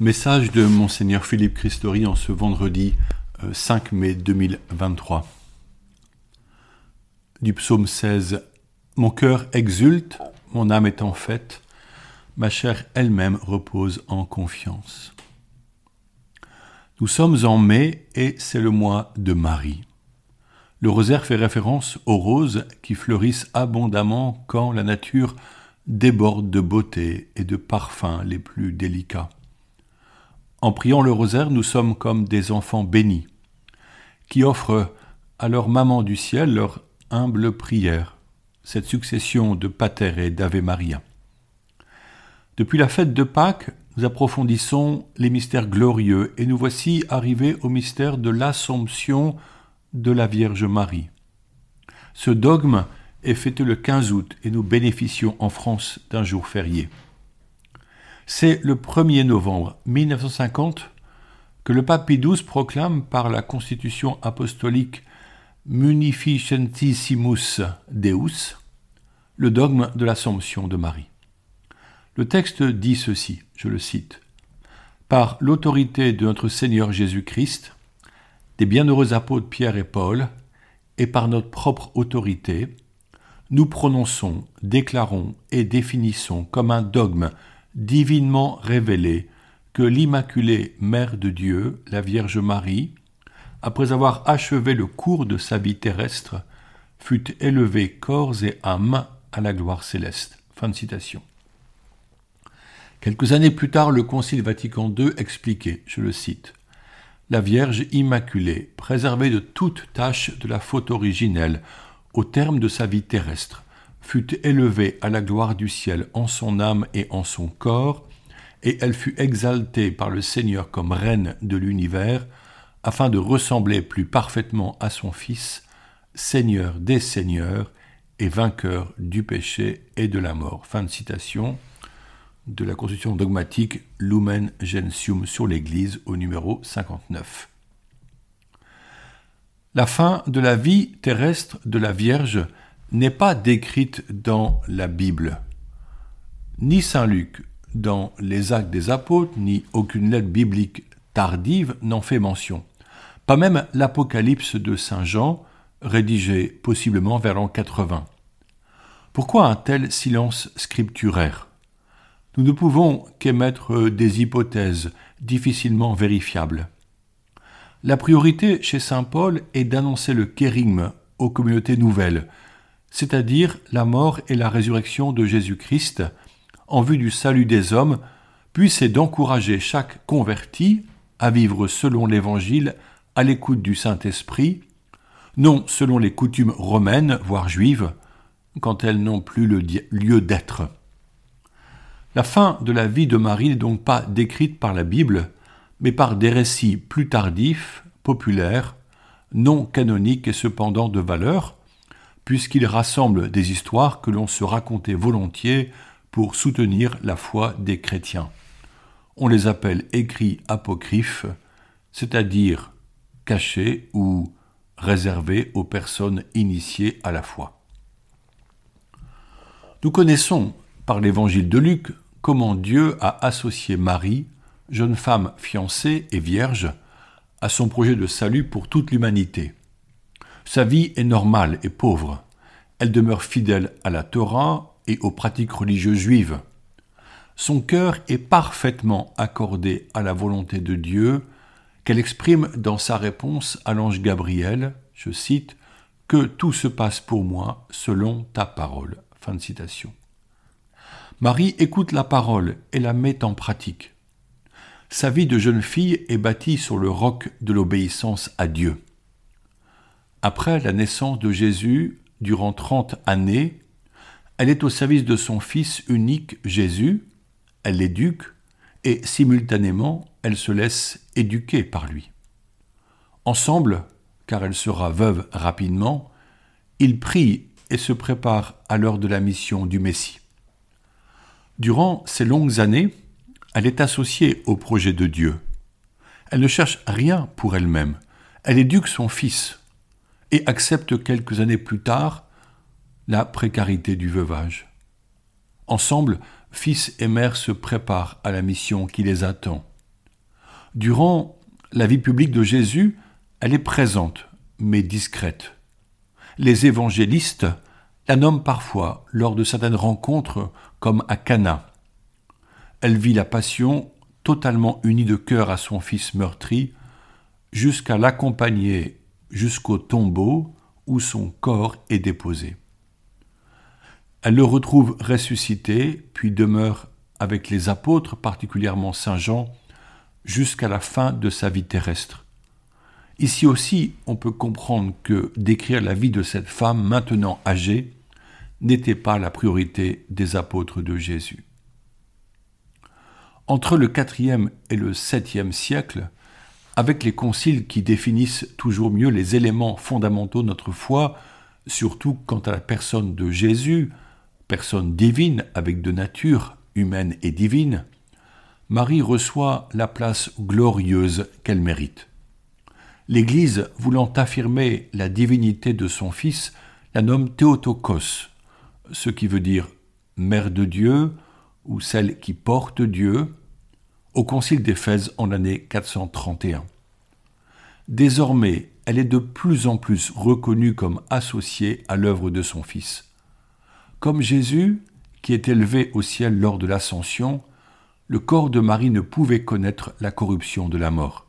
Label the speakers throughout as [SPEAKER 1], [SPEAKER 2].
[SPEAKER 1] Message de Monseigneur Philippe Christori en ce vendredi 5 euh, mai 2023. Du psaume 16. Mon cœur exulte, mon âme est en fête, ma chair elle-même repose en confiance. Nous sommes en mai et c'est le mois de Marie. Le rosaire fait référence aux roses qui fleurissent abondamment quand la nature déborde de beauté et de parfums les plus délicats. En priant le rosaire, nous sommes comme des enfants bénis, qui offrent à leur maman du ciel leur humble prière, cette succession de Pater et d'Ave Maria. Depuis la fête de Pâques, nous approfondissons les mystères glorieux et nous voici arrivés au mystère de l'Assomption de la Vierge Marie. Ce dogme est fêté le 15 août et nous bénéficions en France d'un jour férié. C'est le 1er novembre 1950 que le pape Pie proclame par la constitution apostolique Munificentissimus Deus le dogme de l'Assomption de Marie. Le texte dit ceci, je le cite, Par l'autorité de notre Seigneur Jésus-Christ, des bienheureux apôtres Pierre et Paul, et par notre propre autorité, nous prononçons, déclarons et définissons comme un dogme divinement révélé que l'Immaculée Mère de Dieu, la Vierge Marie, après avoir achevé le cours de sa vie terrestre, fut élevée corps et âme à la gloire céleste. Quelques années plus tard, le Concile Vatican II expliquait, je le cite, La Vierge Immaculée, préservée de toute tâche de la faute originelle, au terme de sa vie terrestre, fut élevée à la gloire du ciel en son âme et en son corps, et elle fut exaltée par le Seigneur comme reine de l'univers, afin de ressembler plus parfaitement à son Fils, Seigneur des Seigneurs et vainqueur du péché et de la mort. Fin de citation de la constitution dogmatique Lumen Gentium sur l'Église au numéro 59. La fin de la vie terrestre de la Vierge n'est pas décrite dans la Bible. Ni Saint Luc, dans les actes des apôtres, ni aucune lettre biblique tardive n'en fait mention. Pas même l'Apocalypse de Saint Jean, rédigé possiblement vers l'an 80. Pourquoi un tel silence scripturaire? Nous ne pouvons qu'émettre des hypothèses difficilement vérifiables. La priorité chez Saint Paul est d'annoncer le kérigme aux communautés nouvelles, c'est-à-dire la mort et la résurrection de Jésus-Christ, en vue du salut des hommes, puis c'est d'encourager chaque converti à vivre selon l'Évangile à l'écoute du Saint-Esprit, non selon les coutumes romaines, voire juives, quand elles n'ont plus le lieu d'être. La fin de la vie de Marie n'est donc pas décrite par la Bible, mais par des récits plus tardifs, populaires, non canoniques et cependant de valeur, puisqu'il rassemble des histoires que l'on se racontait volontiers pour soutenir la foi des chrétiens. On les appelle écrits apocryphes, c'est-à-dire cachés ou réservés aux personnes initiées à la foi. Nous connaissons par l'évangile de Luc comment Dieu a associé Marie, jeune femme fiancée et vierge, à son projet de salut pour toute l'humanité. Sa vie est normale et pauvre. Elle demeure fidèle à la Torah et aux pratiques religieuses juives. Son cœur est parfaitement accordé à la volonté de Dieu, qu'elle exprime dans sa réponse à l'ange Gabriel, je cite, Que tout se passe pour moi selon ta parole. Marie écoute la parole et la met en pratique. Sa vie de jeune fille est bâtie sur le roc de l'obéissance à Dieu. Après la naissance de Jésus, durant trente années, elle est au service de son Fils unique Jésus, elle l'éduque, et simultanément elle se laisse éduquer par lui. Ensemble, car elle sera veuve rapidement, ils prient et se préparent à l'heure de la mission du Messie. Durant ces longues années, elle est associée au projet de Dieu. Elle ne cherche rien pour elle-même. Elle éduque son fils et accepte quelques années plus tard la précarité du veuvage. Ensemble, fils et mère se préparent à la mission qui les attend. Durant la vie publique de Jésus, elle est présente, mais discrète. Les évangélistes la nomment parfois lors de certaines rencontres comme à Cana. Elle vit la passion totalement unie de cœur à son fils meurtri, jusqu'à l'accompagner jusqu'au tombeau où son corps est déposé. Elle le retrouve ressuscité, puis demeure avec les apôtres, particulièrement Saint Jean, jusqu'à la fin de sa vie terrestre. Ici aussi, on peut comprendre que décrire la vie de cette femme maintenant âgée n'était pas la priorité des apôtres de Jésus. Entre le IVe et le 7e siècle, avec les conciles qui définissent toujours mieux les éléments fondamentaux de notre foi, surtout quant à la personne de Jésus, personne divine avec de nature humaine et divine, Marie reçoit la place glorieuse qu'elle mérite. L'Église, voulant affirmer la divinité de son Fils, la nomme Théotokos, ce qui veut dire Mère de Dieu ou celle qui porte Dieu, au Concile d'Éphèse en l'année 431. Désormais, elle est de plus en plus reconnue comme associée à l'œuvre de son Fils. Comme Jésus, qui est élevé au ciel lors de l'ascension, le corps de Marie ne pouvait connaître la corruption de la mort.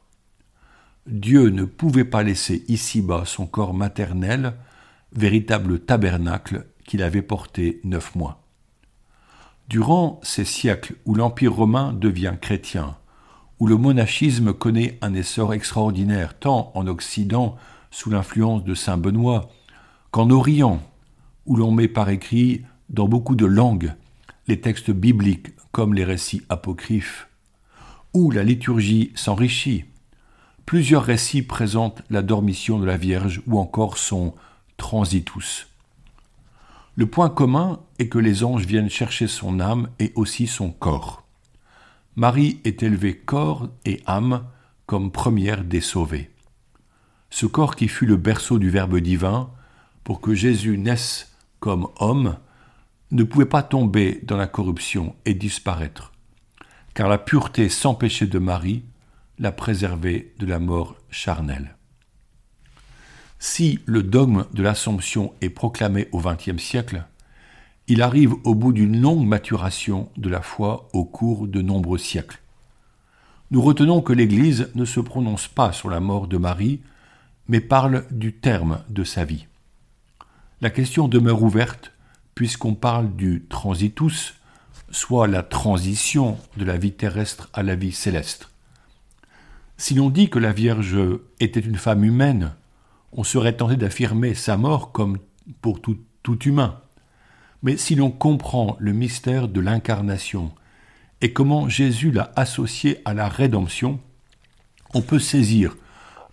[SPEAKER 1] Dieu ne pouvait pas laisser ici-bas son corps maternel, véritable tabernacle qu'il avait porté neuf mois. Durant ces siècles où l'Empire romain devient chrétien, où le monachisme connaît un essor extraordinaire tant en Occident sous l'influence de Saint Benoît qu'en Orient, où l'on met par écrit dans beaucoup de langues les textes bibliques comme les récits apocryphes, où la liturgie s'enrichit. Plusieurs récits présentent la dormition de la Vierge ou encore son transitus. Le point commun est que les anges viennent chercher son âme et aussi son corps. Marie est élevée corps et âme comme première des sauvées. Ce corps qui fut le berceau du Verbe divin, pour que Jésus naisse comme homme, ne pouvait pas tomber dans la corruption et disparaître, car la pureté sans péché de Marie l'a préservé de la mort charnelle. Si le dogme de l'Assomption est proclamé au XXe siècle, il arrive au bout d'une longue maturation de la foi au cours de nombreux siècles. Nous retenons que l'Église ne se prononce pas sur la mort de Marie, mais parle du terme de sa vie. La question demeure ouverte puisqu'on parle du transitus, soit la transition de la vie terrestre à la vie céleste. Si l'on dit que la Vierge était une femme humaine, on serait tenté d'affirmer sa mort comme pour tout, tout humain. Mais si l'on comprend le mystère de l'incarnation et comment Jésus l'a associé à la rédemption, on peut saisir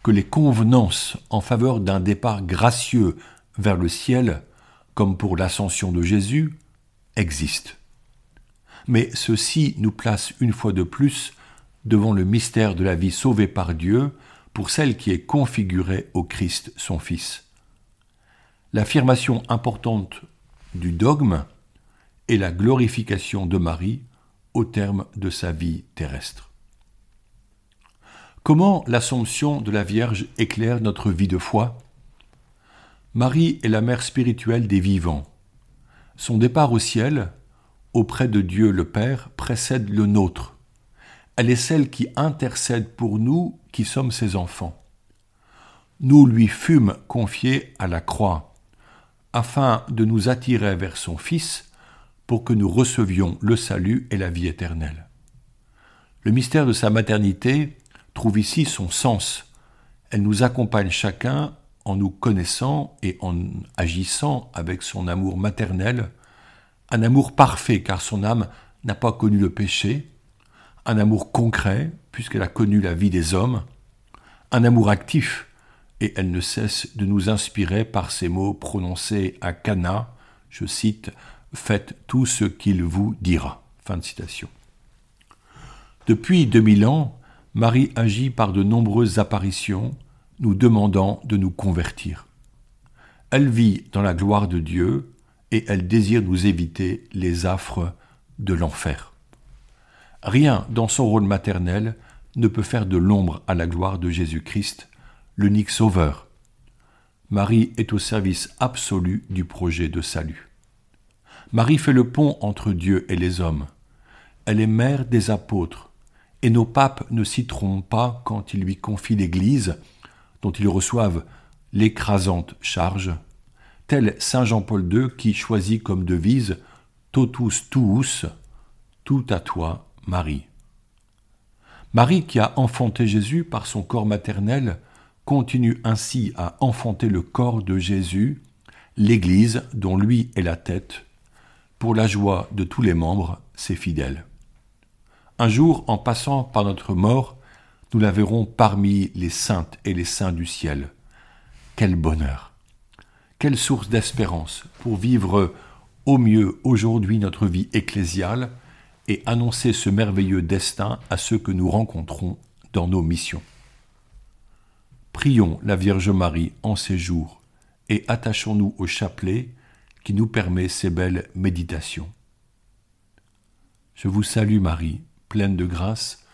[SPEAKER 1] que les convenances en faveur d'un départ gracieux vers le ciel comme pour l'ascension de Jésus, existent. Mais ceci nous place une fois de plus devant le mystère de la vie sauvée par Dieu pour celle qui est configurée au Christ son Fils. L'affirmation importante du dogme est la glorification de Marie au terme de sa vie terrestre. Comment l'Assomption de la Vierge éclaire notre vie de foi? Marie est la mère spirituelle des vivants. Son départ au ciel, auprès de Dieu le Père, précède le nôtre. Elle est celle qui intercède pour nous sommes ses enfants. Nous lui fûmes confiés à la croix, afin de nous attirer vers son Fils, pour que nous recevions le salut et la vie éternelle. Le mystère de sa maternité trouve ici son sens. Elle nous accompagne chacun en nous connaissant et en agissant avec son amour maternel, un amour parfait car son âme n'a pas connu le péché, un amour concret puisqu'elle a connu la vie des hommes, un amour actif et elle ne cesse de nous inspirer par ces mots prononcés à Cana, je cite, Faites tout ce qu'il vous dira. Fin de citation. Depuis 2000 ans, Marie agit par de nombreuses apparitions, nous demandant de nous convertir. Elle vit dans la gloire de Dieu et elle désire nous éviter les affres de l'enfer. Rien dans son rôle maternel ne peut faire de l'ombre à la gloire de Jésus-Christ, l'unique Sauveur. Marie est au service absolu du projet de salut. Marie fait le pont entre Dieu et les hommes. Elle est mère des apôtres, et nos papes ne s'y trompent pas quand ils lui confient l'Église, dont ils reçoivent l'écrasante charge, tel Saint Jean-Paul II qui choisit comme devise Totus tuus, tout à toi, Marie. Marie qui a enfanté Jésus par son corps maternel continue ainsi à enfanter le corps de Jésus, l'Église dont lui est la tête, pour la joie de tous les membres, ses fidèles. Un jour, en passant par notre mort, nous la verrons parmi les saintes et les saints du ciel. Quel bonheur Quelle source d'espérance pour vivre au mieux aujourd'hui notre vie ecclésiale et annoncer ce merveilleux destin à ceux que nous rencontrons dans nos missions. Prions la Vierge Marie en ces jours et attachons-nous au chapelet qui nous permet ces belles méditations. Je vous salue Marie, pleine de grâce,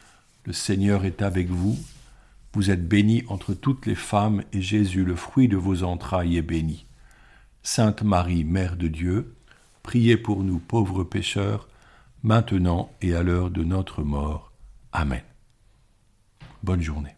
[SPEAKER 1] le Seigneur est avec vous, vous êtes bénie entre toutes les femmes et Jésus, le fruit de vos entrailles, est béni. Sainte Marie, Mère de Dieu, priez pour nous pauvres pécheurs, maintenant et à l'heure de notre mort. Amen. Bonne journée.